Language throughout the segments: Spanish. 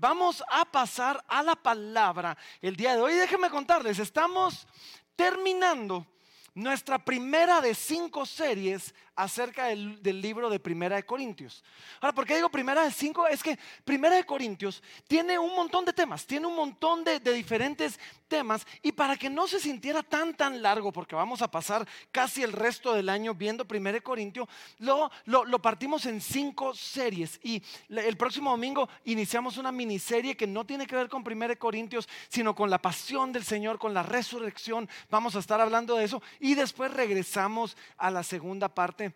Vamos a pasar a la palabra el día de hoy. Déjenme contarles, estamos terminando nuestra primera de cinco series acerca del, libro de Primera de Corintios. Ahora, ¿por qué digo Primera de cinco? Es que Primera de Corintios tiene un montón de temas, tiene un montón de, diferentes temas y para que no se sintiera tan tan largo, porque vamos a pasar casi el resto del año viendo Primera de Corintios, lo, lo, partimos en cinco series y el próximo domingo iniciamos una miniserie que no tiene que ver con Primera de Corintios, sino con la pasión del Señor, con la resurrección. Vamos a estar hablando de eso y después regresamos a la segunda parte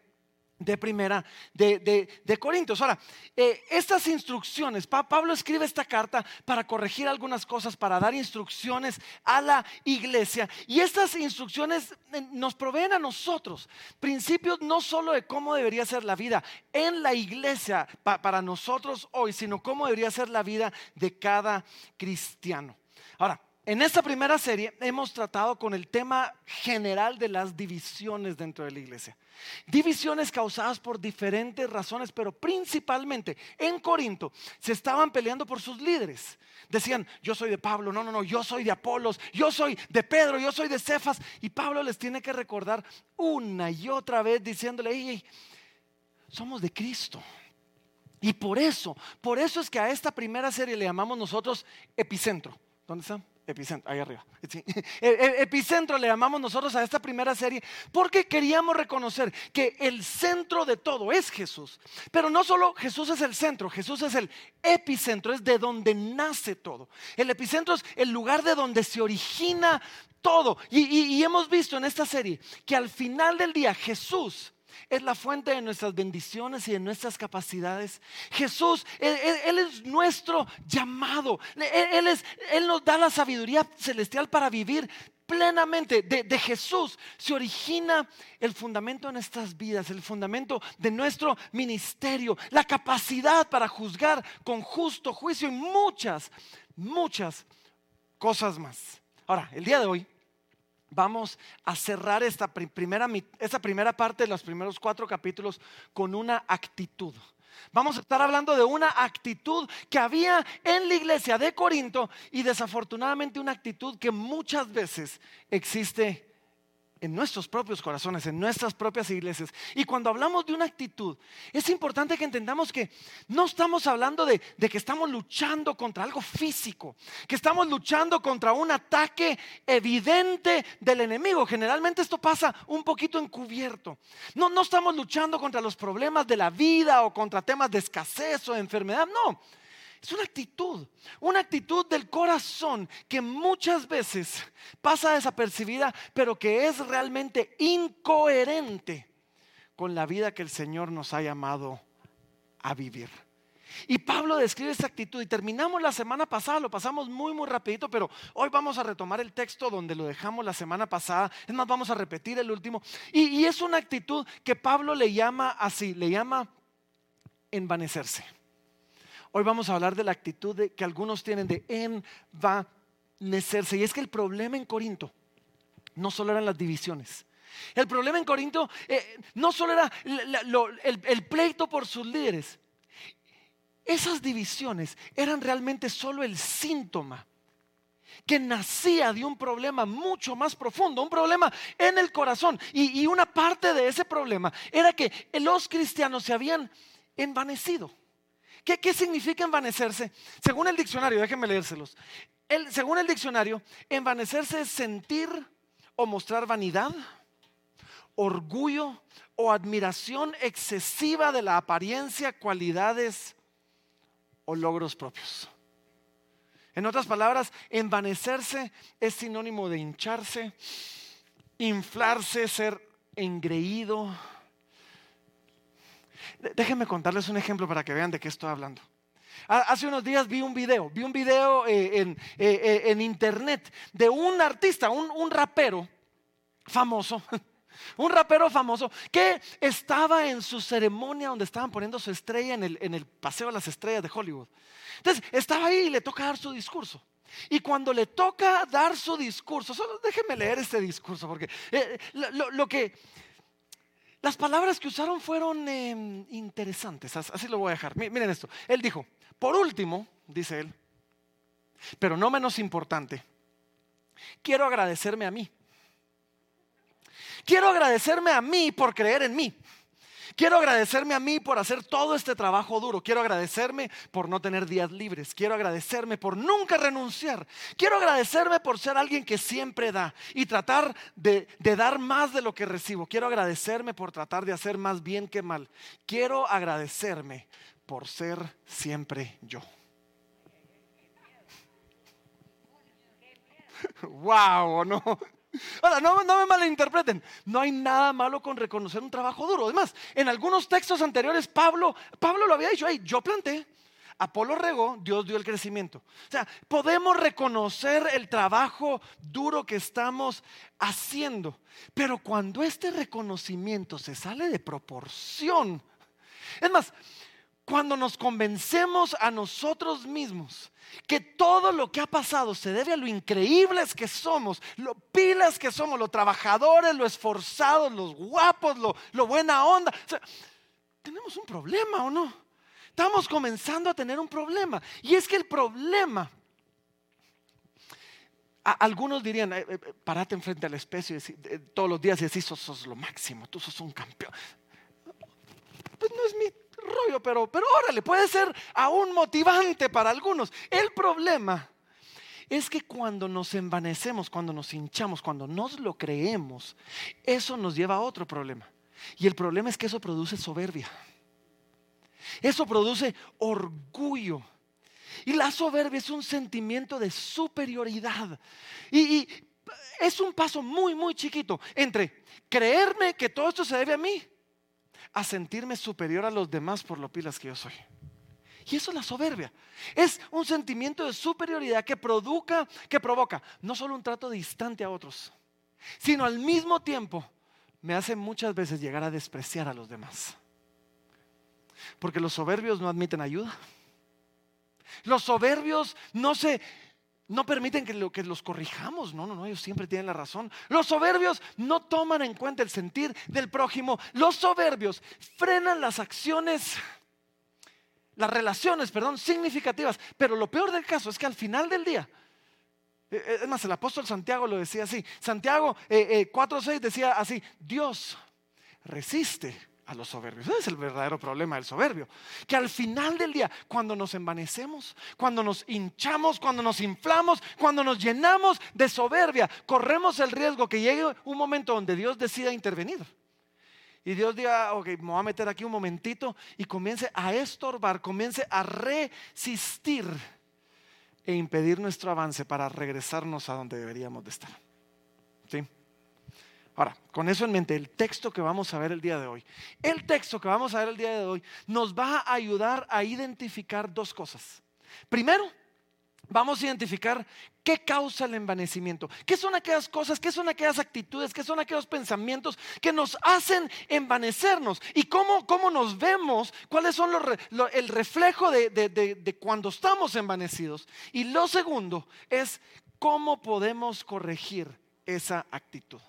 de primera de, Corintios. Ahora, eh, estas instrucciones, Pablo escribe esta carta para corregir algunas cosas, para dar instrucciones a la iglesia. Y estas instrucciones eh, nos proveen a nosotros principios no solo de cómo debería ser la vida en la iglesia para nosotros hoy, sino cómo debería ser la vida de cada cristiano. Ahora, en esta primera serie hemos tratado con el tema general de las divisiones dentro de la iglesia. Divisiones causadas por diferentes razones, pero principalmente en Corinto se estaban peleando por sus líderes. Decían, yo soy de Pablo, no, no, no, yo soy de Apolos, yo soy de Pedro, yo soy de Cefas. Y Pablo les tiene que recordar una y otra vez diciéndole, somos de Cristo. Y por eso, por eso es que a esta primera serie le llamamos nosotros epicentro. ¿Dónde está? Epicentro, ahí arriba. Epicentro le llamamos nosotros a esta primera serie porque queríamos reconocer que el centro de todo es Jesús. Pero no solo Jesús es el centro, Jesús es el epicentro, es de donde nace todo. El epicentro es el lugar de donde se origina todo. y hemos visto en esta serie que al final del día Jesús es la fuente de nuestras bendiciones y de nuestras capacidades. Jesús, Él, es nuestro llamado. Él, es, él nos da la sabiduría celestial para vivir plenamente. De, Jesús se origina el fundamento de nuestras vidas, el fundamento de nuestro ministerio, la capacidad para juzgar con justo juicio y muchas, muchas cosas más. Ahora, el día de hoy vamos a cerrar esta primera, esta primera parte de los primeros cuatro capítulos con una actitud. Vamos a estar hablando de una actitud que había en la iglesia de Corinto y desafortunadamente una actitud que muchas veces existe en nuestros propios corazones, en nuestras propias iglesias. Y cuando hablamos de una actitud, es importante que entendamos que no estamos hablando de, que estamos luchando contra algo físico, que estamos luchando contra un ataque evidente del enemigo. Generalmente esto pasa un poquito encubierto. No, no estamos luchando contra los problemas de la vida o contra temas de escasez o de enfermedad, no. Es una actitud, una actitud del corazón que muchas veces pasa desapercibida, pero que es realmente incoherente con la vida que el Señor nos ha llamado a vivir. Y Pablo describe esa actitud y terminamos la semana pasada, lo pasamos muy muy rapidito, pero hoy vamos a retomar el texto donde lo dejamos la semana pasada, es más, vamos a repetir el último. Y, y es una actitud que Pablo le llama así, le llama envanecerse. Hoy vamos a hablar de la actitud que algunos tienen de envanecerse. Y es que el problema en Corinto no solo eran las divisiones. El problema en Corinto eh, no solo era el, pleito por sus líderes. Esas divisiones eran realmente solo el síntoma que nacía de un problema mucho más profundo, un problema en el corazón. Y, una parte de ese problema era que los cristianos se habían envanecido. ¿Qué, significa envanecerse? Según el diccionario, déjenme leérselos. según el diccionario, envanecerse es sentir o mostrar vanidad, orgullo o admiración excesiva de la apariencia, cualidades o logros propios. En otras palabras, envanecerse es sinónimo de hincharse, inflarse, ser engreído, Déjenme contarles un ejemplo para que vean de qué estoy hablando. Hace unos días vi un video, vi un video eh, eh, eh, en, internet de un artista, un, rapero famoso, un rapero famoso que estaba en su ceremonia donde estaban poniendo su estrella en el, en el Paseo de las Estrellas de Hollywood. Entonces, estaba ahí y le toca dar su discurso. Y cuando le toca dar su discurso, solo déjenme leer este discurso, porque lo, que, las palabras que usaron fueron em, interesantes, así lo voy a dejar. Miren esto, él dijo, por último, dice él, pero no menos importante, quiero agradecerme a mí. Quiero agradecerme a mí por creer en mí. Quiero agradecerme a mí por hacer todo este trabajo duro. Quiero agradecerme por no tener días libres. Quiero agradecerme por nunca renunciar. Quiero agradecerme por ser alguien que siempre da y tratar de, dar más de lo que recibo. Quiero agradecerme por tratar de hacer más bien que mal. Quiero agradecerme por ser siempre yo. wow, ¿no? Ahora, no, me malinterpreten, no hay nada malo con reconocer un trabajo duro. Además, en algunos textos anteriores, Pablo, Pablo lo había dicho, yo planté, Apolo regó, Dios dio el crecimiento. O sea, podemos reconocer el trabajo duro que estamos haciendo, pero cuando este reconocimiento se sale de proporción, es más, cuando nos convencemos a nosotros mismos que todo lo que ha pasado se debe a lo increíbles que somos, lo pilas que somos, los trabajadores, lo esforzados, los guapos, lo, buena onda. tenemos un problema o no? Estamos comenzando a tener un problema. Y es que el problema, algunos dirían, eh, eh, parate enfrente al espejo eh, todos los días y decís, sos lo máximo, tú sos un campeón. Pues no es mi rollo, pero, pero órale, puede ser aún motivante para algunos. El problema es que cuando nos envanecemos, cuando nos hinchamos, cuando nos lo creemos, eso nos lleva a otro problema. Y el problema es que eso produce soberbia. Eso produce orgullo. Y la soberbia es un sentimiento de superioridad. Y, y, es un paso muy, muy chiquito entre creerme que todo esto se debe a mí a sentirme superior a los demás por lo pilas que yo soy. Y eso es la soberbia. Es un sentimiento de superioridad que, produca, que provoca no solo un trato distante a otros, sino al mismo tiempo me hace muchas veces llegar a despreciar a los demás. Porque los soberbios no admiten ayuda. Los soberbios no se no permiten que, lo, que los corrijamos. No, no, no, ellos siempre tienen la razón. Los soberbios no toman en cuenta el sentir del prójimo. Los soberbios frenan las acciones, las relaciones, perdón, significativas. Pero lo peor del caso es que al final del día, eh, eh, es más, el apóstol Santiago lo decía así. Santiago eh, 4.6 decía así, Dios resiste a los soberbios. Ese es el verdadero problema del soberbio. Que al final del día, cuando nos envanecemos, cuando nos hinchamos, cuando nos inflamos, cuando nos llenamos de soberbia, corremos el riesgo que llegue un momento donde Dios decida intervenir. Y Dios diga, ok, me voy a meter aquí un momentito y comience a estorbar, comience a resistir e impedir nuestro avance para regresarnos a donde deberíamos de estar. ¿Sí? Ahora, con eso en mente, el texto que vamos a ver el día de hoy, el texto que vamos a ver el día de hoy nos va a ayudar a identificar dos cosas. Primero, vamos a identificar qué causa el envanecimiento, qué son aquellas cosas, qué son aquellas actitudes, qué son aquellos pensamientos que nos hacen envanecernos y cómo, cómo nos vemos, cuáles son los, el reflejo de, de cuando estamos envanecidos. Y lo segundo es cómo podemos corregir esa actitud.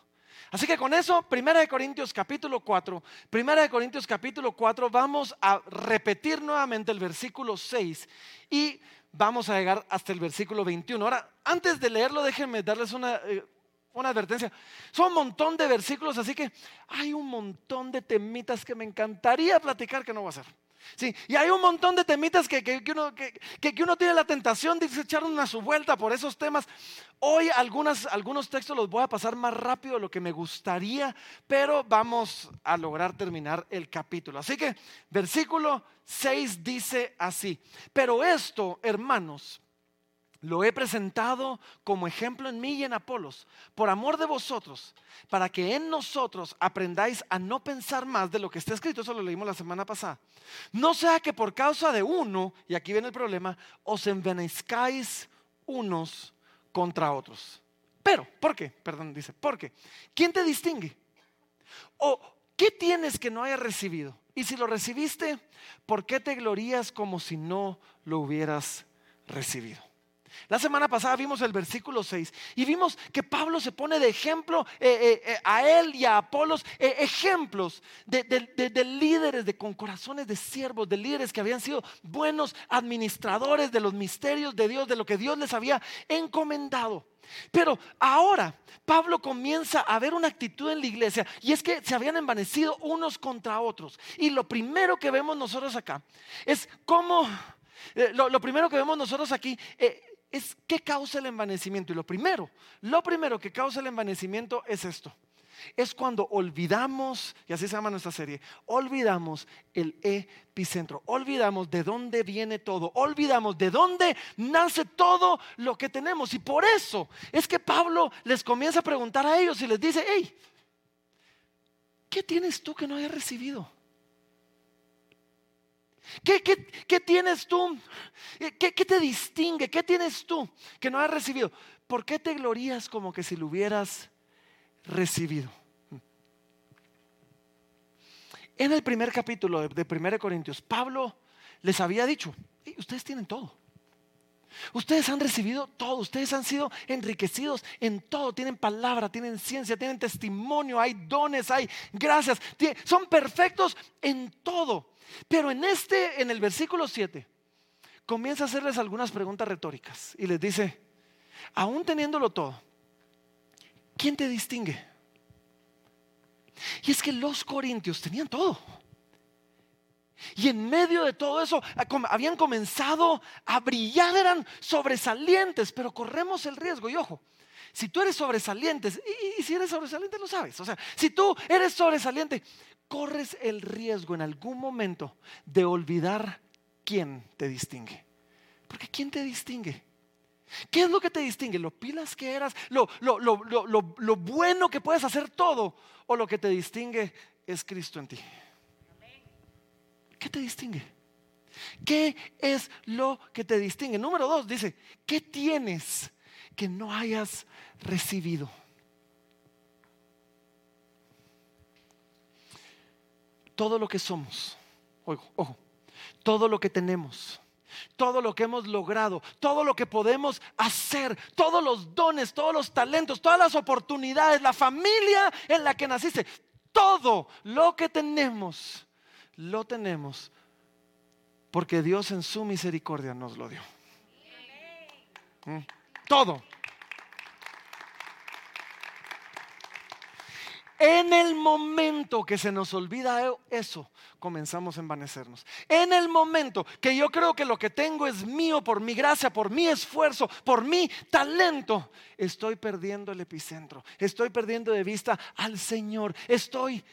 Así que con eso, Primera de Corintios capítulo 4, Primera de Corintios capítulo 4, vamos a repetir nuevamente el versículo 6 y vamos a llegar hasta el versículo 21. Ahora, antes de leerlo, déjenme darles una, eh, una advertencia. Son un montón de versículos, así que hay un montón de temitas que me encantaría platicar que no voy a hacer. Sí, y hay un montón de temitas que, que, uno, que, uno, tiene la tentación de echar una su vuelta por esos temas. Hoy algunas, algunos textos los voy a pasar más rápido de lo que me gustaría, pero vamos a lograr terminar el capítulo. Así que versículo 6 dice así, pero esto, hermanos, lo he presentado como ejemplo en mí y en Apolos, por amor de vosotros, para que en nosotros aprendáis a no pensar más de lo que está escrito. Eso lo leímos la semana pasada. No sea que por causa de uno, y aquí viene el problema, os envenezcáis unos contra otros. Pero, ¿por qué? Perdón, dice, ¿por qué? ¿Quién te distingue? ¿O qué tienes que no hayas recibido? Y si lo recibiste, ¿por qué te glorías como si no lo hubieras recibido? La semana pasada vimos el versículo 6 y vimos que Pablo se pone de ejemplo eh, eh, eh, a él y a Apolos, ejemplos de, de, líderes de, con corazones de siervos, de líderes que habían sido buenos administradores de los misterios de Dios, de lo que Dios les había encomendado. Pero ahora Pablo comienza a ver una actitud en la iglesia y es que se habían envanecido unos contra otros. Y lo primero que vemos nosotros acá es cómo, lo, primero que vemos nosotros aquí es qué causa el envanecimiento. Y lo primero, lo primero que causa el envanecimiento es esto. Es cuando olvidamos, y así se llama nuestra serie, olvidamos el epicentro, olvidamos de dónde viene todo, olvidamos de dónde nace todo lo que tenemos. Y por eso es que Pablo les comienza a preguntar a ellos y les dice, hey, ¿qué tienes tú que no hayas recibido? ¿Qué, tienes tú? ¿Qué, te distingue? ¿Qué tienes tú que no has recibido? ¿Por qué te glorías como que si lo hubieras recibido? En el primer capítulo de, 1 Corintios, Pablo les había dicho, ustedes tienen todo. Ustedes han recibido todo, ustedes han sido enriquecidos en todo, tienen palabra, tienen ciencia, tienen testimonio, hay dones, hay gracias, son perfectos en todo. Pero en este, en el versículo 7, comienza a hacerles algunas preguntas retóricas y les dice, aún teniéndolo todo, ¿quién te distingue? Y es que los corintios tenían todo. Y en medio de todo eso habían comenzado a brillar, eran sobresalientes, pero corremos el riesgo. Y ojo, si tú eres sobresaliente, y, si eres sobresaliente lo sabes, o sea, si tú eres sobresaliente, corres el riesgo en algún momento de olvidar quién te distingue. Porque ¿quién te distingue? ¿Qué es lo que te distingue? ¿Lo pilas que eras? ¿Lo, lo, bueno que puedes hacer todo? ¿O lo que te distingue es Cristo en ti? ¿Qué te distingue? ¿Qué es lo que te distingue? Número dos dice, ¿qué tienes que no hayas recibido? todo lo que somos, ojo, todo lo que tenemos, todo lo que hemos logrado, todo lo que podemos hacer, todos los dones, todos los talentos, todas las oportunidades, la familia en la que naciste, todo lo que tenemos, lo tenemos porque Dios en su misericordia nos lo dio. ¿Mm? Todo. En el momento que se nos olvida eso, comenzamos a envanecernos. En el momento que yo creo que lo que tengo es mío por mi gracia, por mi esfuerzo, por mi talento, estoy perdiendo el epicentro, estoy perdiendo de vista al Señor, estoy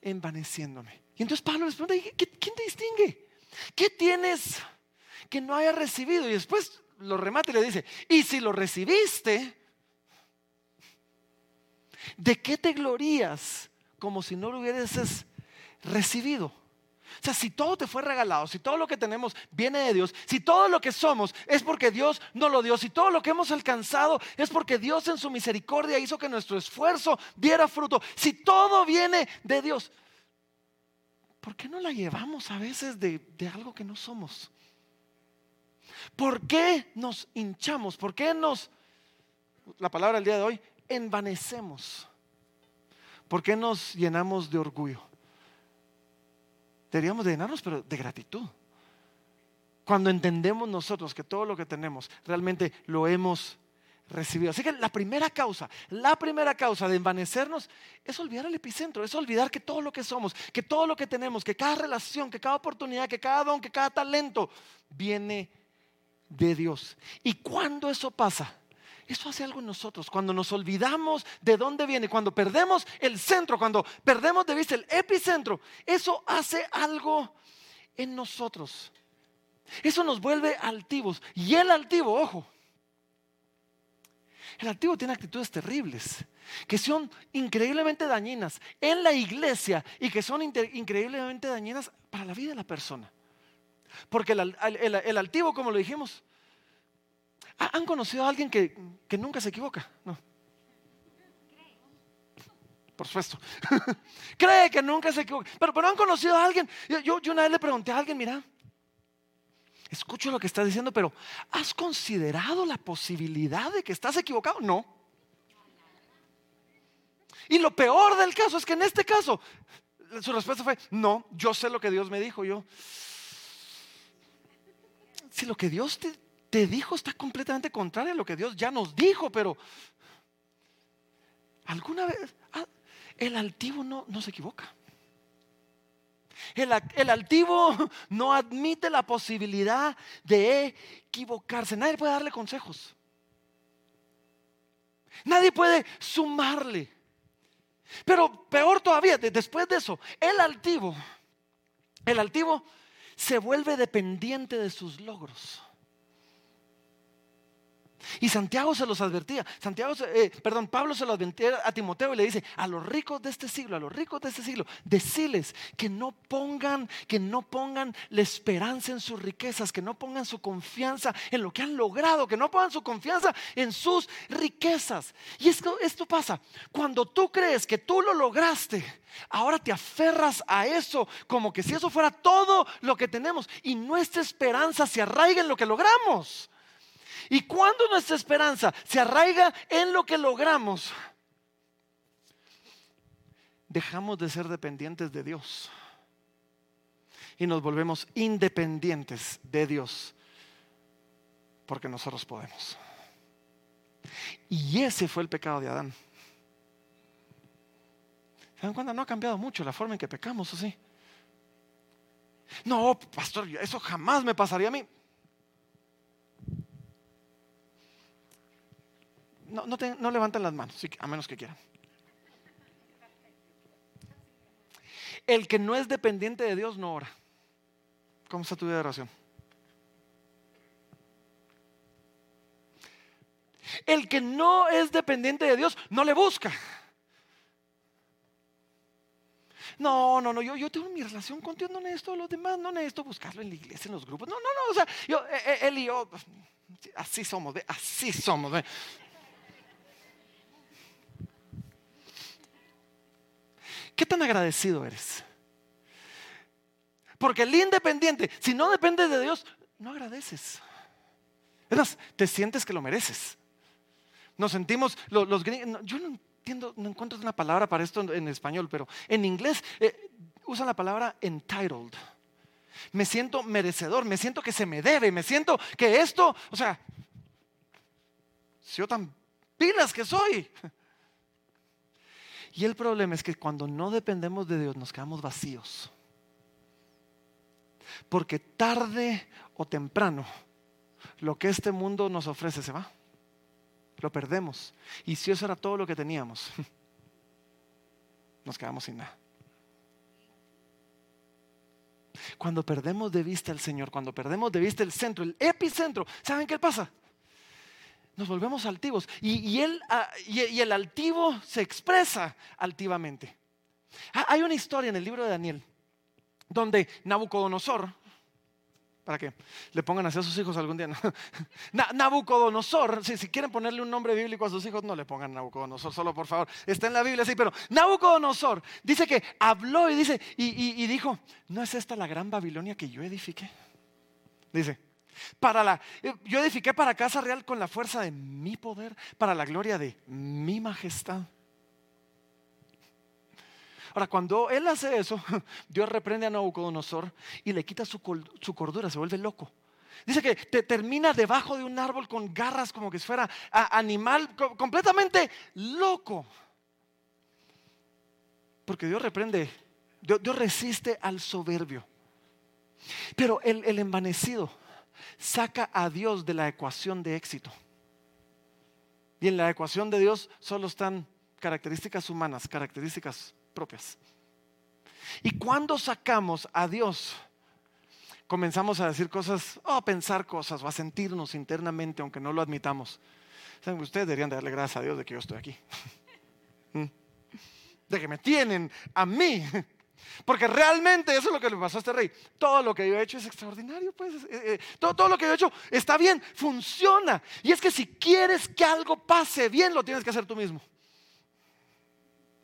envaneciéndome. Y entonces Pablo les pregunta, ¿quién te distingue? ¿Qué tienes que no haya recibido? Y después lo remata y le dice, y si lo recibiste, ¿de qué te glorías como si no lo hubieras recibido? O sea, si todo te fue regalado, si todo lo que tenemos viene de Dios, si todo lo que somos es porque Dios nos lo dio, si todo lo que hemos alcanzado es porque Dios en su misericordia hizo que nuestro esfuerzo diera fruto, si todo viene de Dios, ¿por qué no la llevamos a veces de, algo que no somos? ¿Por qué nos hinchamos? ¿Por qué nos, la palabra del día de hoy, envanecemos? ¿Por qué nos llenamos de orgullo? Deberíamos de llenarnos, pero de gratitud. Cuando entendemos nosotros que todo lo que tenemos realmente lo hemos recibido. Así que la primera causa, la primera causa de envanecernos es olvidar el epicentro, es olvidar que todo lo que somos, que todo lo que tenemos, que cada relación, que cada oportunidad, que cada don, que cada talento viene de Dios. Y cuando eso pasa, eso hace algo en nosotros. Cuando nos olvidamos de dónde viene, cuando perdemos el centro, cuando perdemos de vista el epicentro, eso hace algo en nosotros. Eso nos vuelve altivos. Y el altivo, ojo, el altivo tiene actitudes terribles, que son increíblemente dañinas en la iglesia y que son increíblemente dañinas para la vida de la persona. Porque el, altivo, como lo dijimos, ¿Han conocido a alguien que, nunca se equivoca? No. Por supuesto. Cree que nunca se equivoca. Pero, pero han conocido a alguien. Yo, yo, una vez le pregunté a alguien, mira, escucho lo que estás diciendo, pero ¿has considerado la posibilidad de que estás equivocado? No. Y lo peor del caso es que en este caso, su respuesta fue, no, yo sé lo que Dios me dijo. Yo, si lo que Dios te, dijo está completamente contrario a lo que Dios ya nos dijo, pero alguna vez ah, el altivo no, no se equivoca. El, altivo no admite la posibilidad de equivocarse. Nadie puede darle consejos. Nadie puede sumarle. Pero peor todavía, después de eso, el altivo, el altivo se vuelve dependiente de sus logros. Y Santiago se los advertía. Santiago, eh, perdón, Pablo se lo advertía a Timoteo y le dice, a los ricos de este siglo, a los ricos de este siglo, deciles que no pongan, que no pongan la esperanza en sus riquezas, que no pongan su confianza en lo que han logrado, que no pongan su confianza en sus riquezas. Y esto pasa, cuando tú crees que tú lo lograste, ahora te aferras a eso como que si eso fuera todo lo que tenemos y nuestra esperanza se arraiga en lo que logramos. Y cuando nuestra esperanza se arraiga en lo que logramos, dejamos de ser dependientes de Dios y nos volvemos independientes de Dios porque nosotros podemos. Y ese fue el pecado de Adán. ¿Se dan cuenta? No ha cambiado mucho la forma en que pecamos, ¿o sí? No, pastor, eso jamás me pasaría a mí. No, no, levantan las manos, a menos que quieran. El que no es dependiente de Dios no ora. ¿Cómo está tu vida de oración? El que no es dependiente de Dios no le busca. No, no, no, yo, yo tengo mi relación con Dios, no necesito los demás, no necesito buscarlo en la iglesia, en los grupos. No, no, no, o sea, yo, eh, eh, él y yo, así somos, así somos. ¿Qué tan agradecido eres? Porque el independiente, si no depende de Dios, no agradeces. Es te sientes que lo mereces. Nos sentimos, los, yo no entiendo, no encuentro una palabra para esto en, español, pero en inglés eh, usan la palabra entitled. Me siento merecedor, me siento que se me debe, me siento que esto, o sea, si yo tan pilas que soy, y el problema es que cuando no dependemos de Dios nos quedamos vacíos. Porque tarde o temprano lo que este mundo nos ofrece se va. Lo perdemos. Y si eso era todo lo que teníamos, nos quedamos sin nada. Cuando perdemos de vista al Señor, cuando perdemos de vista el centro, el epicentro, ¿saben qué pasa? Nos volvemos altivos. Y, él, ah, el altivo se expresa altivamente. Ah, hay una historia en el libro de Daniel donde Nabucodonosor, para que le pongan así a sus hijos algún día, Nabucodonosor, si, si, quieren ponerle un nombre bíblico a sus hijos, no le pongan Nabucodonosor, solo por favor, está en la Biblia, sí, pero Nabucodonosor dice que habló y dice, y dijo, ¿no es esta la gran Babilonia que yo edifiqué? Dice, para la, eh, yo edifiqué para casa real con la fuerza de mi poder, para la gloria de mi majestad. Ahora, cuando él hace eso, Dios reprende a Nabucodonosor y le quita su, cordura, se vuelve loco. Dice que te termina debajo de un árbol con garras como que fuera animal, completamente loco. Porque Dios reprende, Dios, resiste al soberbio. Pero el, el envanecido, saca a Dios de la ecuación de éxito. Y en la ecuación de Dios solo están características humanas, características propias. Y cuando sacamos a Dios, comenzamos a decir cosas, o a pensar cosas, o a sentirnos internamente, aunque no lo admitamos. Ustedes deberían darle gracias a Dios de que yo estoy aquí. ¿Mm? De que me tienen a mí porque realmente eso es lo que le pasó a este rey. Todo lo que yo he hecho es extraordinario, pues. Eh, eh, todo, lo que yo he hecho está bien, funciona. Y es que si quieres que algo pase bien, lo tienes que hacer tú mismo.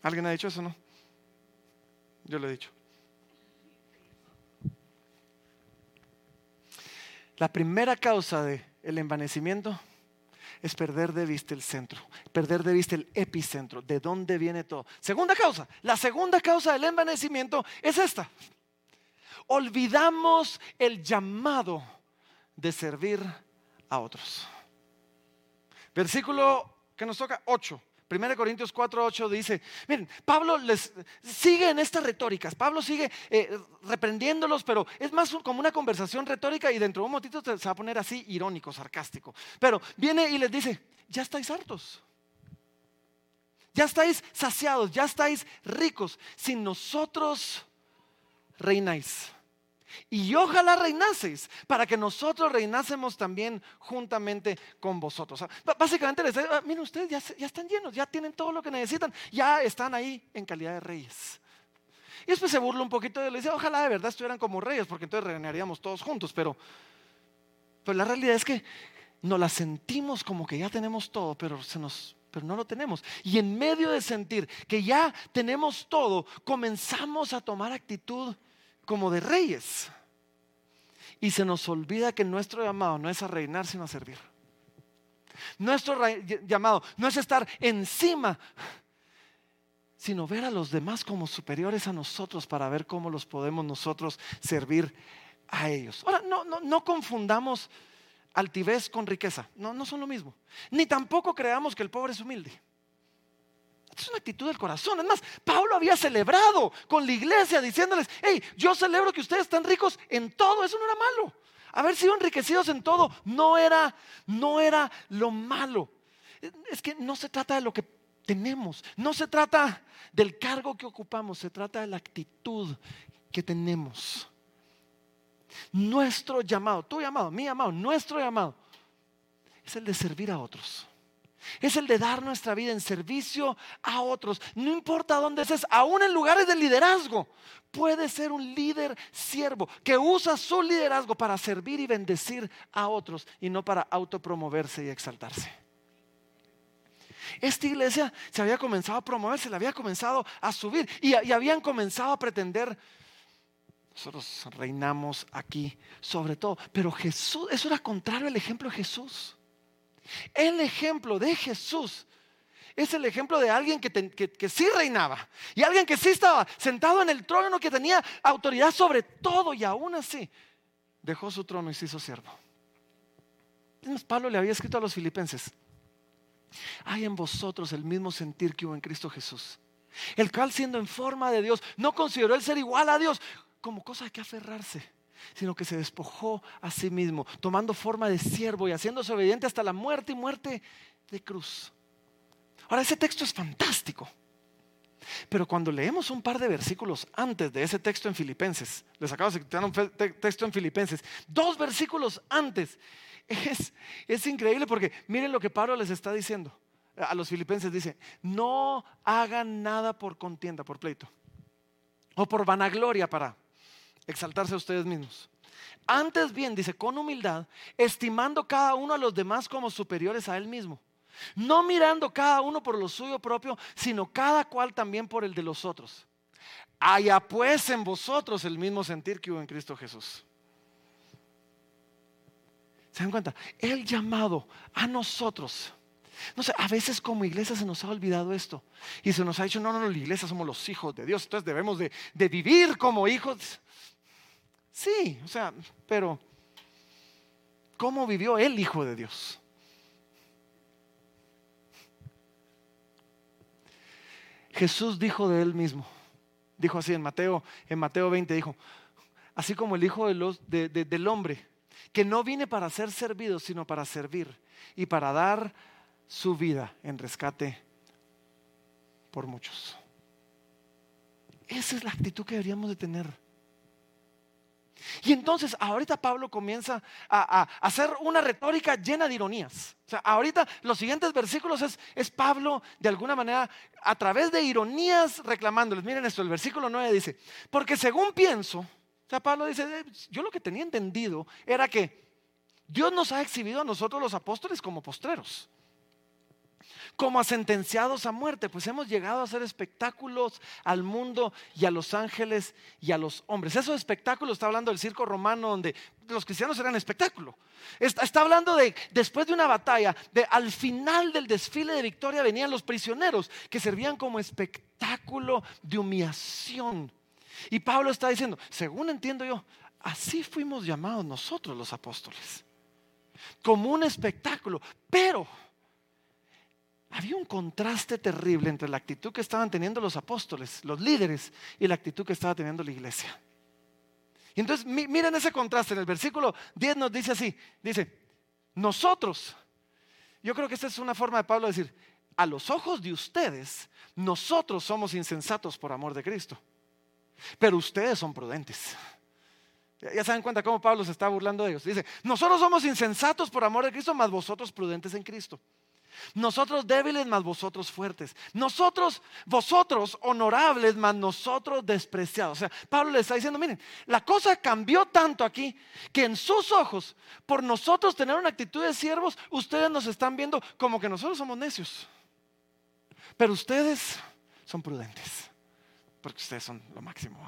¿Alguien ha dicho eso, no? Yo lo he dicho. La primera causa del el envanecimiento es perder de vista el centro, perder de vista el epicentro, de dónde viene todo. Segunda causa, la segunda causa del envanecimiento es esta. Olvidamos el llamado de servir a otros. Versículo que nos toca 8. 1 Corintios 4, 8 dice, miren, Pablo les sigue en estas retóricas, Pablo sigue eh, reprendiéndolos, pero es más como una conversación retórica y dentro de un momentito se va a poner así irónico, sarcástico. Pero viene y les dice, ya estáis hartos, ya estáis saciados, ya estáis ricos, sin nosotros reináis. Y ojalá reinaseis para que nosotros reinásemos también juntamente con vosotros. Básicamente les dice, ah, miren ustedes ya, están llenos, ya tienen todo lo que necesitan, ya están ahí en calidad de reyes. Y después se burla un poquito y le dice, ojalá de verdad estuvieran como reyes, porque entonces reinaríamos todos juntos. Pero, pero la realidad es que nos la sentimos como que ya tenemos todo, pero se nos pero no lo tenemos. Y en medio de sentir que ya tenemos todo, comenzamos a tomar actitud como de reyes. Y se nos olvida que nuestro llamado no es a reinar, sino a servir. Nuestro llamado no es estar encima, sino ver a los demás como superiores a nosotros para ver cómo los podemos nosotros servir a ellos. Ahora, no, no, no confundamos altivez con riqueza. No, no son lo mismo. Ni tampoco creamos que el pobre es humilde. Es una actitud del corazón. Es más, Pablo había celebrado con la iglesia diciéndoles, hey, yo celebro que ustedes están ricos en todo. Eso no era malo. Haber sido enriquecidos en todo no era, no era lo malo. Es que no se trata de lo que tenemos. No se trata del cargo que ocupamos. Se trata de la actitud que tenemos. Nuestro llamado, tu llamado, mi llamado, nuestro llamado es el de servir a otros. Es el de dar nuestra vida en servicio a otros. No importa dónde estés, aún en lugares de liderazgo. Puede ser un líder siervo que usa su liderazgo para servir y bendecir a otros y no para autopromoverse y exaltarse. Esta iglesia se había comenzado a promoverse, la había comenzado a subir y, y habían comenzado a pretender nosotros reinamos aquí sobre todo. Pero Jesús, eso era contrario al ejemplo de Jesús. El ejemplo de Jesús es el ejemplo de alguien que, sí reinaba y alguien que sí estaba sentado en el trono, que tenía autoridad sobre todo y aún así dejó su trono y se hizo siervo. Pablo le había escrito a los filipenses, hay en vosotros el mismo sentir que hubo en Cristo Jesús, el cual siendo en forma de Dios, no consideró el ser igual a Dios como cosa que aferrarse sino que se despojó a sí mismo, tomando forma de siervo y haciéndose obediente hasta la muerte y muerte de cruz. Ahora, ese texto es fantástico. Pero cuando leemos un par de versículos antes de ese texto en Filipenses, les acabo de citar un texto en Filipenses, dos versículos antes, es, es increíble porque miren lo que Pablo les está diciendo a los filipenses. Dice, no hagan nada por contienda, por pleito, o por vanagloria para exaltarse a ustedes mismos. Antes bien, dice, con humildad, estimando cada uno a los demás como superiores a él mismo. No mirando cada uno por lo suyo propio, sino cada cual también por el de los otros. Haya pues en vosotros el mismo sentir que hubo en Cristo Jesús. ¿Se dan cuenta? El llamado a nosotros. No sé, a veces como iglesia se nos ha olvidado esto. Y se nos ha dicho, no, no, no, la iglesia somos los hijos de Dios. Entonces debemos de, vivir como hijos. Sí, o sea, pero ¿cómo vivió el Hijo de Dios? Jesús dijo de él mismo, dijo así en Mateo, en Mateo 20, dijo, así como el Hijo del Hombre, que no viene para ser servido, sino para servir y para dar su vida en rescate por muchos. Esa es la actitud que deberíamos de tener. Y entonces ahorita Pablo comienza a, hacer una retórica llena de ironías. O sea, ahorita los siguientes versículos es, es, Pablo de alguna manera a través de ironías reclamándoles. Miren esto, el versículo 9 dice, porque según pienso, o sea, Pablo dice, eh, yo lo que tenía entendido era que Dios nos ha exhibido a nosotros los apóstoles como postreros. Como a sentenciados a muerte, pues hemos llegado a hacer espectáculos al mundo y a los ángeles y a los hombres. Esos espectáculos está hablando del circo romano donde los cristianos eran espectáculo. Está, está, hablando de después de una batalla, de al final del desfile de victoria venían los prisioneros que servían como espectáculo de humillación. Y Pablo está diciendo, según entiendo yo, así fuimos llamados nosotros los apóstoles, como un espectáculo, pero había un contraste terrible entre la actitud que estaban teniendo los apóstoles, los líderes, y la actitud que estaba teniendo la iglesia. Y entonces miren ese contraste. En el versículo 10 nos dice así, dice, nosotros, yo creo que esta es una forma de Pablo de decir, a los ojos de ustedes, nosotros somos insensatos por amor de Cristo, pero ustedes son prudentes. Ya saben cuenta cómo Pablo se está burlando de ellos. Dice, nosotros somos insensatos por amor de Cristo, más vosotros prudentes en Cristo. Nosotros débiles, más vosotros fuertes. Nosotros, vosotros honorables, más nosotros despreciados. O sea, Pablo le está diciendo, miren, la cosa cambió tanto aquí que en sus ojos, por nosotros tener una actitud de siervos, ustedes nos están viendo como que nosotros somos necios. Pero ustedes son prudentes, porque ustedes son lo máximo.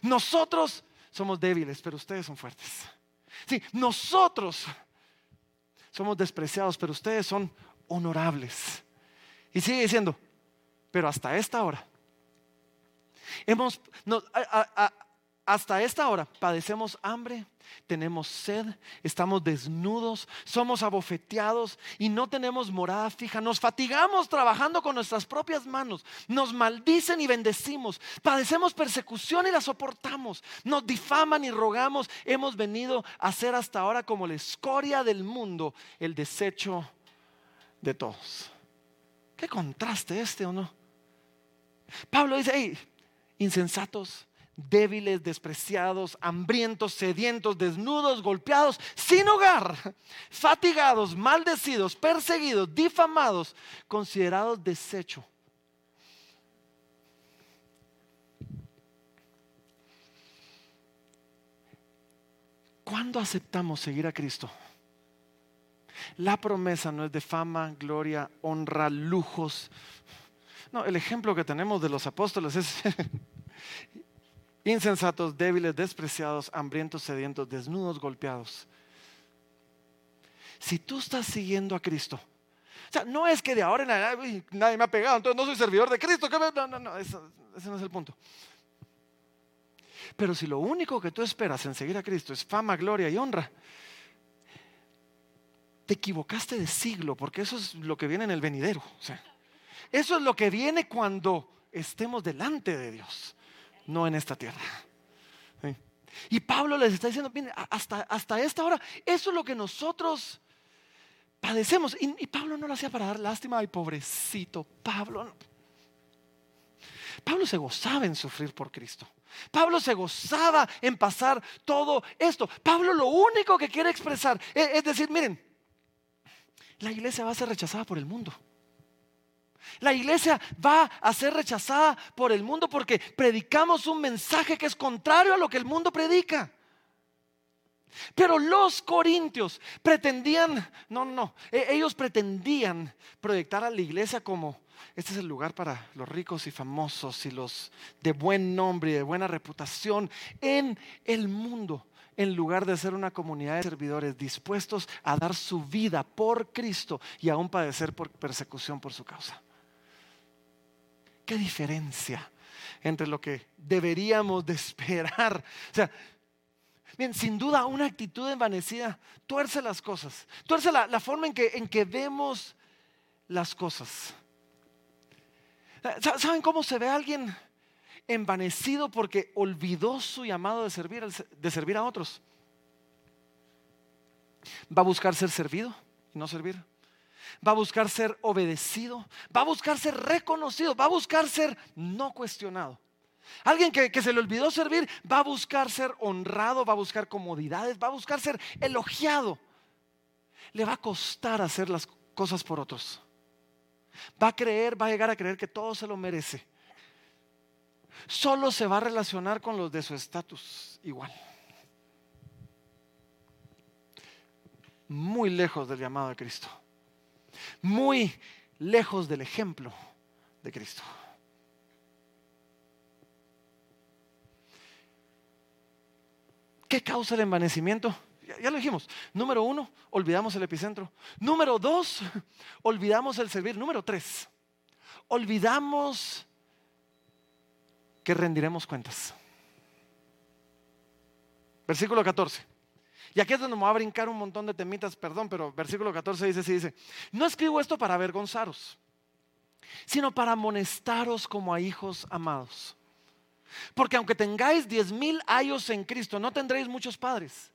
Nosotros somos débiles, pero ustedes son fuertes. Sí, nosotros somos despreciados, pero ustedes son honorables. Y sigue diciendo, pero hasta esta hora, hemos, hasta esta hora padecemos hambre, tenemos sed, estamos desnudos, somos abofeteados y no tenemos morada fija. Nos fatigamos trabajando con nuestras propias manos, nos maldicen y bendecimos, padecemos persecución y la soportamos, nos difaman y rogamos. Hemos venido a ser hasta ahora como la escoria del mundo, el desecho de todos. Qué contraste este o no. Pablo dice, hey, insensatos, débiles, despreciados, hambrientos, sedientos, desnudos, golpeados, sin hogar, fatigados, maldecidos, perseguidos, difamados, considerados desecho. ¿Cuándo aceptamos seguir a Cristo? La promesa no es de fama, gloria, honra, lujos. No, el ejemplo que tenemos de los apóstoles es insensatos, débiles, despreciados, hambrientos, sedientos, desnudos, golpeados. Si tú estás siguiendo a Cristo, o sea, no es que de ahora en adelante nadie me ha pegado, entonces no soy servidor de Cristo. No, no, no, ese no es el punto. Pero si lo único que tú esperas en seguir a Cristo es fama, gloria y honra, te equivocaste de siglo, porque eso es lo que viene en el venidero. Eso es lo que viene cuando estemos delante de Dios no en esta tierra. Y Pablo les está diciendo, hasta, hasta esta hora, eso es lo que nosotros padecemos. Y, Pablo no lo hacía para dar lástima, ay pobrecito, Pablo. Pablo se gozaba en sufrir por Cristo. Pablo se gozaba en pasar todo esto. Pablo lo único que quiere expresar es decir, miren, la iglesia va a ser rechazada por el mundo. La iglesia va a ser rechazada por el mundo porque predicamos un mensaje que es contrario a lo que el mundo predica. Pero los corintios pretendían, no, no, e, ellos pretendían proyectar a la iglesia como, este es el lugar para los ricos y famosos y los de buen nombre y de buena reputación en el mundo, en lugar de ser una comunidad de servidores dispuestos a dar su vida por Cristo y aún padecer por persecución por su causa. ¿Qué diferencia entre lo que deberíamos de esperar? O sea, bien, sin duda una actitud envanecida tuerce las cosas, tuerce la, forma en que, en que vemos las cosas. ¿Saben cómo se ve alguien envanecido porque olvidó su llamado de servir, de servir a otros? Va a buscar ser servido y no servir va a buscar ser obedecido, va a buscar ser reconocido, va a buscar ser no cuestionado. Alguien que, se le olvidó servir va a buscar ser honrado, va a buscar comodidades, va a buscar ser elogiado. Le va a costar hacer las cosas por otros. Va a creer, va a llegar a creer que todo se lo merece. Solo se va a relacionar con los de su estatus igual. Muy lejos del llamado de Cristo muy lejos del ejemplo de Cristo. ¿Qué causa el envanecimiento? Ya, lo dijimos. Número uno, olvidamos el epicentro. Número dos, olvidamos el servir. Número tres, olvidamos que rendiremos cuentas. Versículo 14. Y aquí es donde me va a brincar un montón de temitas, perdón, pero versículo 14 dice así, dice, no escribo esto para avergonzaros, sino para amonestaros como a hijos amados. Porque aunque tengáis diez mil años en Cristo, no tendréis muchos padres.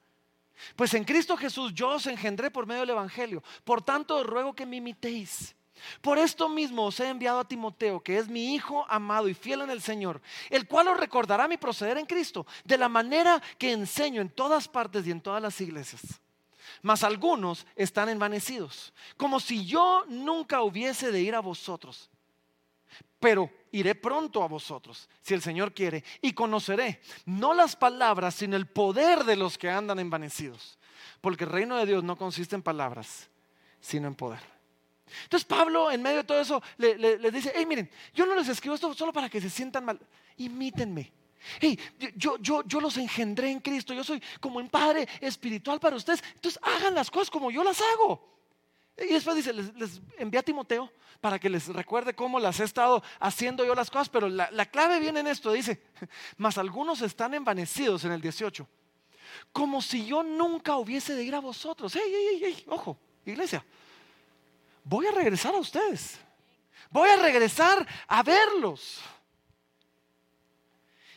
Pues en Cristo Jesús yo os engendré por medio del Evangelio. Por tanto, os ruego que me imitéis. Por esto mismo os he enviado a Timoteo, que es mi hijo amado y fiel en el Señor, el cual os recordará mi proceder en Cristo, de la manera que enseño en todas partes y en todas las iglesias. Mas algunos están envanecidos, como si yo nunca hubiese de ir a vosotros pero iré pronto a vosotros, si el Señor quiere, y conoceré no las palabras, sino el poder de los que andan envanecidos. Porque el reino de Dios no consiste en palabras, sino en poder. Entonces Pablo, en medio de todo eso, les dice, hey, miren, yo no les escribo esto solo para que se sientan mal, imítenme. Hey, yo, yo, yo los engendré en Cristo, yo soy como un padre espiritual para ustedes, entonces hagan las cosas como yo las hago. Y después dice, les, les envía a Timoteo para que les recuerde cómo las he estado haciendo yo las cosas, pero la, clave viene en esto, dice, mas algunos están envanecidos en el 18, como si yo nunca hubiese de ir a vosotros. Ey, ey, ey, ojo, iglesia, voy a regresar a ustedes, voy a regresar a verlos.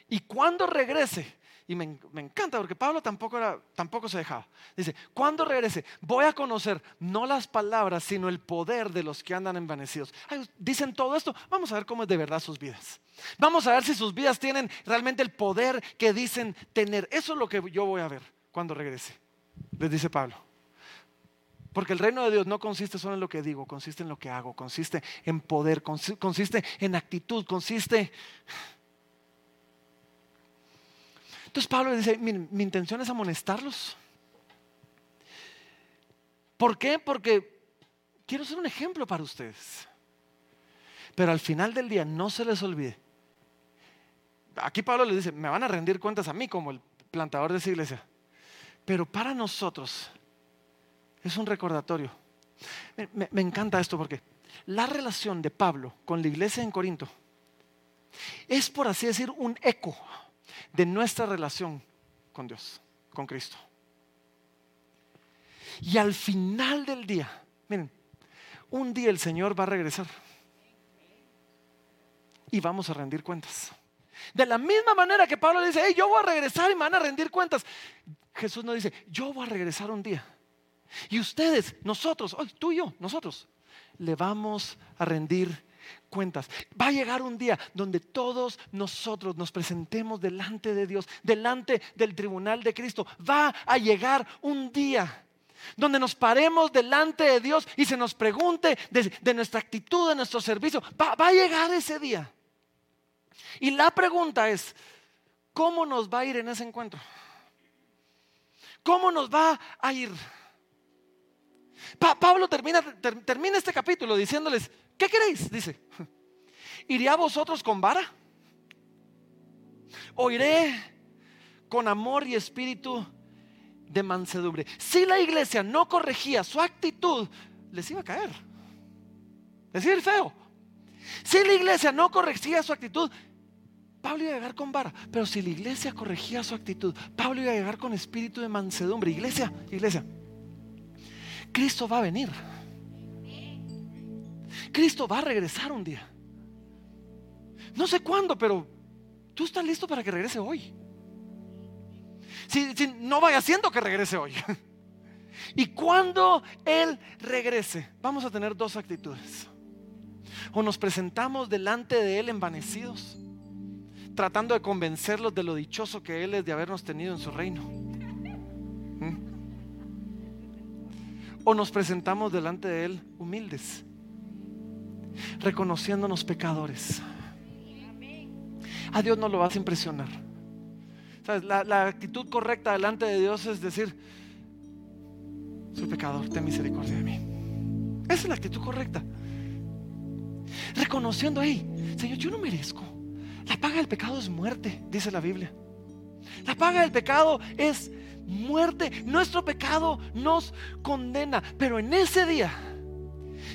Y cuando regrese, y me, encanta porque Pablo tampoco, era, tampoco se dejaba. Dice, cuando regrese, voy a conocer no las palabras, sino el poder de los que andan envanecidos. dicen todo esto, vamos a ver cómo es de verdad sus vidas. Vamos a ver si sus vidas tienen realmente el poder que dicen tener. Eso es lo que yo voy a ver cuando regrese, les dice Pablo. Porque el reino de Dios no consiste solo en lo que digo, consiste en lo que hago, consiste en poder, consiste en actitud, consiste entonces Pablo dice, mi, intención es amonestarlos. ¿Por qué? Porque quiero ser un ejemplo para ustedes. Pero al final del día no se les olvide. Aquí Pablo le dice, me van a rendir cuentas a mí como el plantador de esa iglesia. Pero para nosotros es un recordatorio. Me, encanta esto porque la relación de Pablo con la iglesia en Corinto es, por así decir, un eco de nuestra relación con Dios, con Cristo. Y al final del día, miren, un día el Señor va a regresar y vamos a rendir cuentas. De la misma manera que Pablo dice, hey, yo voy a regresar y me van a rendir cuentas. Jesús nos dice, yo voy a regresar un día. Y ustedes, nosotros, hoy tú y yo, nosotros, le vamos a rendir cuentas. Va a llegar un día donde todos nosotros nos presentemos delante de Dios, delante del tribunal de Cristo. Va a llegar un día donde nos paremos delante de Dios y se nos pregunte de, nuestra actitud, de nuestro servicio. Va, va a llegar ese día. Y la pregunta es, ¿cómo nos va a ir en ese encuentro? ¿Cómo nos va a ir? Pablo termina, este capítulo diciéndoles, ¿Qué queréis? Dice. ¿Iré a vosotros con vara? ¿O iré con amor y espíritu de mansedumbre? Si la iglesia no corregía su actitud, les iba a caer. Les feo. Si la iglesia no corregía su actitud, Pablo iba a llegar con vara. Pero si la iglesia corregía su actitud, Pablo iba a llegar con espíritu de mansedumbre. Iglesia, iglesia, Cristo va a venir. Cristo va a regresar un día. No sé cuándo, pero tú estás listo para que regrese hoy. Si, no vaya siendo que regrese hoy. Y cuando Él regrese, vamos a tener dos actitudes. O nos presentamos delante de Él envanecidos, tratando de convencerlos de lo dichoso que Él es de habernos tenido en su reino. O nos presentamos delante de Él humildes, reconociéndonos pecadores. A Dios no lo vas a impresionar. La, actitud correcta delante de Dios es decir, soy pecador, ten misericordia de mí. Esa es la actitud correcta. reconociendo, hey, Señor, yo no merezco. La paga del pecado es muerte, dice la Biblia. La paga del pecado es muerte. Nuestro pecado nos condena. Pero en ese día,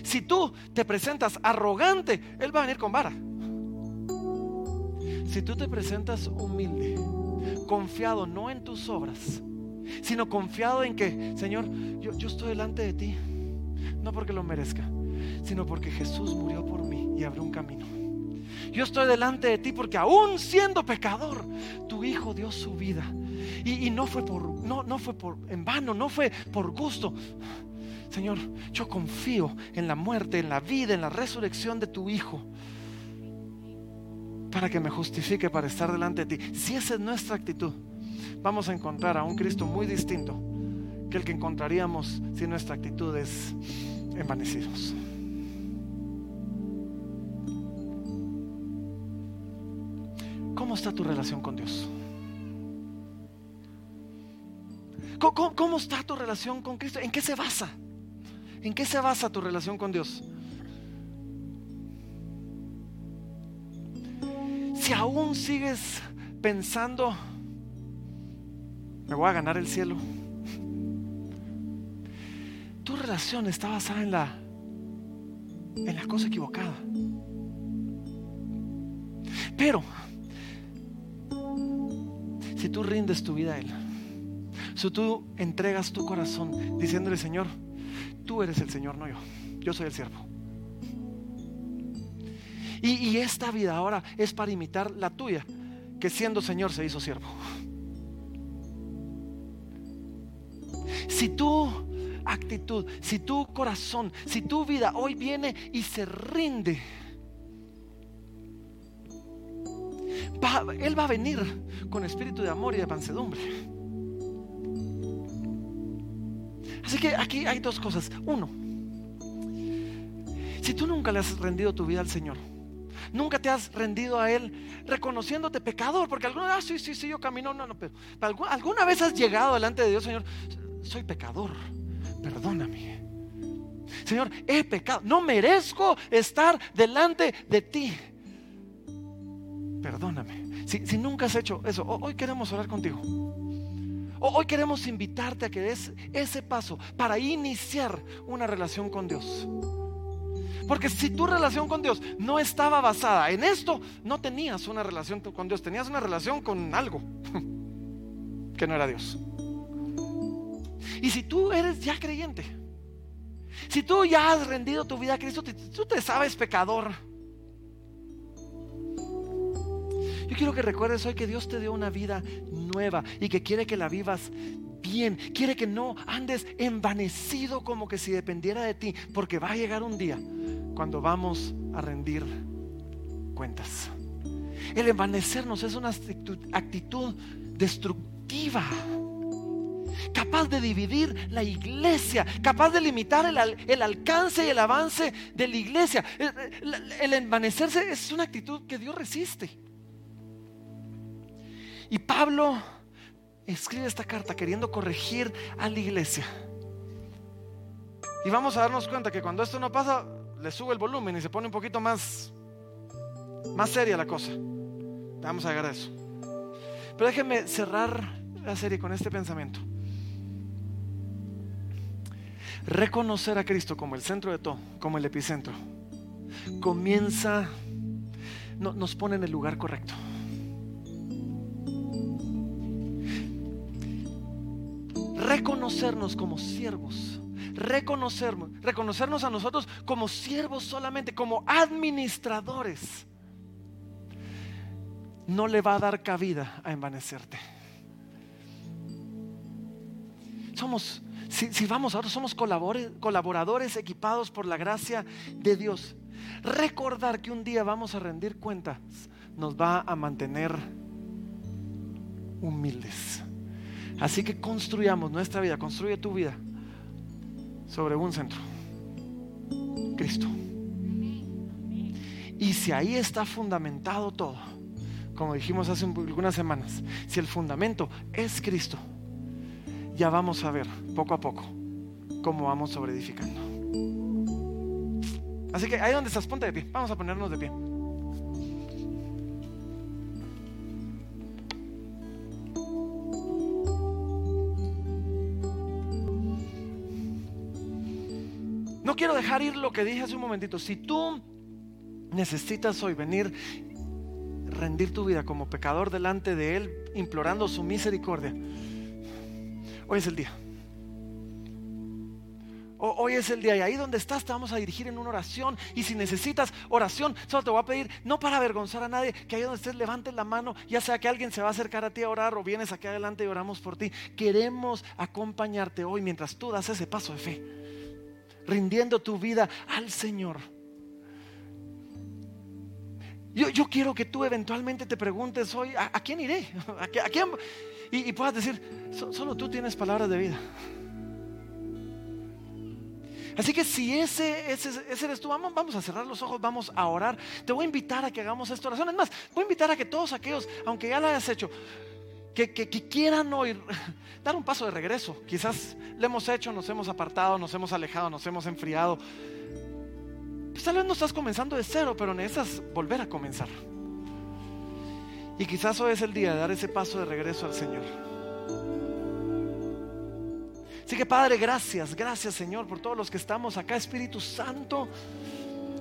si tú te presentas arrogante, Él va a venir con vara. Si tú te presentas humilde, confiado no en tus obras, sino confiado en que, Señor, yo, estoy delante de ti, no porque lo merezca, sino porque Jesús murió por mí y abrió un camino. Yo estoy delante de ti porque aún siendo pecador, tu Hijo dio su vida. Y, no fue por, no, no fue por en vano, no fue por gusto. Señor, yo confío en la muerte, en la vida, en la resurrección de tu Hijo para que me justifique para estar delante de ti. Si esa es nuestra actitud, vamos a encontrar a un Cristo muy distinto que el que encontraríamos si nuestra actitud es envanecidos. ¿Cómo está tu relación con Dios? ¿Cómo, está tu relación con Cristo? ¿En qué se basa? ¿En qué se basa tu relación con Dios? Si aún sigues pensando, me voy a ganar el cielo, tu relación está basada en la, en la cosa equivocada. Pero, si tú rindes tu vida a Él, si tú entregas tu corazón diciéndole, Señor, tú eres el Señor, no yo, yo soy el siervo. Y, esta vida ahora es para imitar la tuya, que siendo Señor se hizo siervo. Si tu actitud, si tu corazón, si tu vida hoy viene y se rinde, Él va a venir con espíritu de amor y de pansedumbre. Así que aquí hay dos cosas. Uno, si tú nunca le has rendido tu vida al Señor, nunca te has rendido a Él reconociéndote pecador, porque alguna vez, ah, sí, sí, sí, yo camino, no, no, pero alguna vez has llegado delante de Dios, Señor, soy pecador, perdóname. Señor, he pecado, no merezco estar delante de ti. Perdóname. Si, si nunca has hecho eso, hoy queremos orar contigo. Hoy queremos invitarte a que des ese paso para iniciar una relación con Dios. Porque si tu relación con Dios no estaba basada en esto, no tenías una relación con Dios, tenías una relación con algo que no era Dios. Y si tú eres ya creyente, si tú ya has rendido tu vida a Cristo, tú te sabes pecador. Yo quiero que recuerdes hoy que Dios te dio una vida nueva y que quiere que la vivas bien. Quiere que no andes envanecido como que si dependiera de ti, porque va a llegar un día cuando vamos a rendir cuentas. El envanecernos es una actitud, destructiva capaz de dividir la iglesia, capaz de limitar el, alcance y el avance de la iglesia. el, envanecerse es una actitud que Dios resiste. Y Pablo escribe esta carta queriendo corregir a la iglesia. Y vamos a darnos cuenta que cuando esto no pasa, le sube el volumen y se pone un poquito más, más seria la cosa. Vamos a llegar a eso. Pero déjenme cerrar la serie con este pensamiento. Reconocer a Cristo como el centro de todo, como el epicentro, comienza, nos pone en el lugar correcto. Reconocernos como siervos, reconocernos, reconocernos a nosotros como siervos solamente, como administradores, no le va a dar cabida a envanecerte. Somos, si, si vamos ahora, somos colaboradores equipados por la gracia de Dios. Recordar que un día vamos a rendir cuentas nos va a mantener humildes. Así que construyamos nuestra vida, construye tu vida sobre un centro, Cristo. Y si ahí está fundamentado todo, como dijimos hace algunas semanas, si el fundamento es Cristo, ya vamos a ver poco a poco cómo vamos sobre edificando. Así que ahí donde estás, ponte de pie. Vamos a ponernos de pie. Quiero dejar ir lo que dije hace un momentito. Si tú necesitas hoy venir, rendir tu vida como pecador delante de Él, implorando su misericordia, hoy es el día. Hoy es el día y ahí donde estás te vamos a dirigir en una oración y si necesitas oración, solo te voy a pedir, no para avergonzar a nadie, que ahí donde estés levantes la mano, ya sea que alguien se va a acercar a ti a orar o vienes aquí adelante y oramos por ti. Queremos acompañarte hoy mientras tú das ese paso de fe rindiendo tu vida al Señor. Yo, quiero que tú eventualmente te preguntes hoy, ¿a, quién iré? ¿A, quién? Y, puedas decir, solo tú tienes palabras de vida. Así que si ese, ese, eres tú, vamos, vamos, a cerrar los ojos, vamos a orar. Te voy a invitar a que hagamos esta oración. Es más, voy a invitar a que todos aquellos, aunque ya lo hayas hecho, que, quieran hoy dar un paso de regreso. Quizás lo hemos hecho, nos hemos apartado, nos hemos alejado, nos hemos enfriado. Pues tal vez no estás comenzando de cero, pero necesitas volver a comenzar. Y quizás hoy es el día de dar ese paso de regreso al Señor. Así que Padre, gracias, gracias Señor por todos los que estamos acá. Espíritu Santo,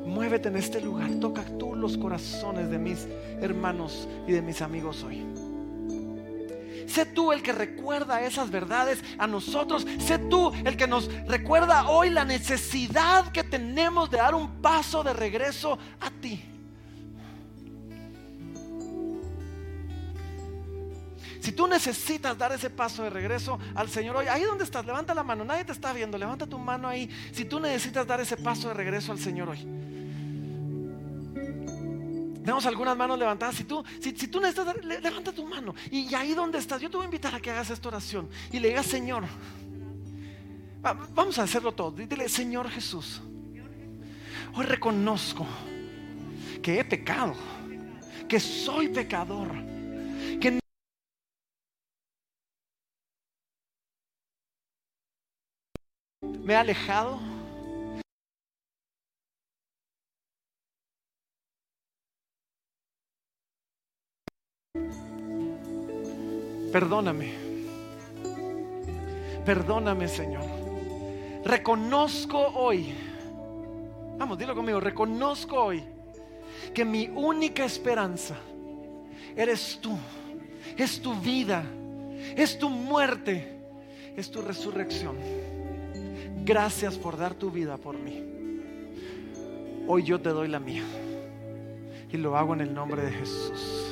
muévete en este lugar. Toca tú los corazones de mis hermanos y de mis amigos hoy. Sé tú el que recuerda esas verdades a nosotros. Sé tú el que nos recuerda hoy la necesidad que tenemos de dar un paso de regreso a ti. Si tú necesitas dar ese paso de regreso al Señor hoy, ahí donde estás, levanta la mano, nadie te está viendo, levanta tu mano ahí. Si tú necesitas dar ese paso de regreso al Señor hoy. Tenemos algunas manos levantadas. Si tú, si, tú necesitas, levanta tu mano. Y, ahí donde estás, yo te voy a invitar a que hagas esta oración. Y le digas, Señor, vamos a hacerlo todo. Dile, Señor Jesús, hoy reconozco que he pecado, que soy pecador, que me he alejado Perdóname. Perdóname, Señor. Reconozco hoy. Vamos, dilo conmigo. Reconozco hoy que mi única esperanza eres tú. Es tu vida. Es tu muerte. Es tu resurrección. Gracias por dar tu vida por mí. Hoy yo te doy la mía. Y lo hago en el nombre de Jesús.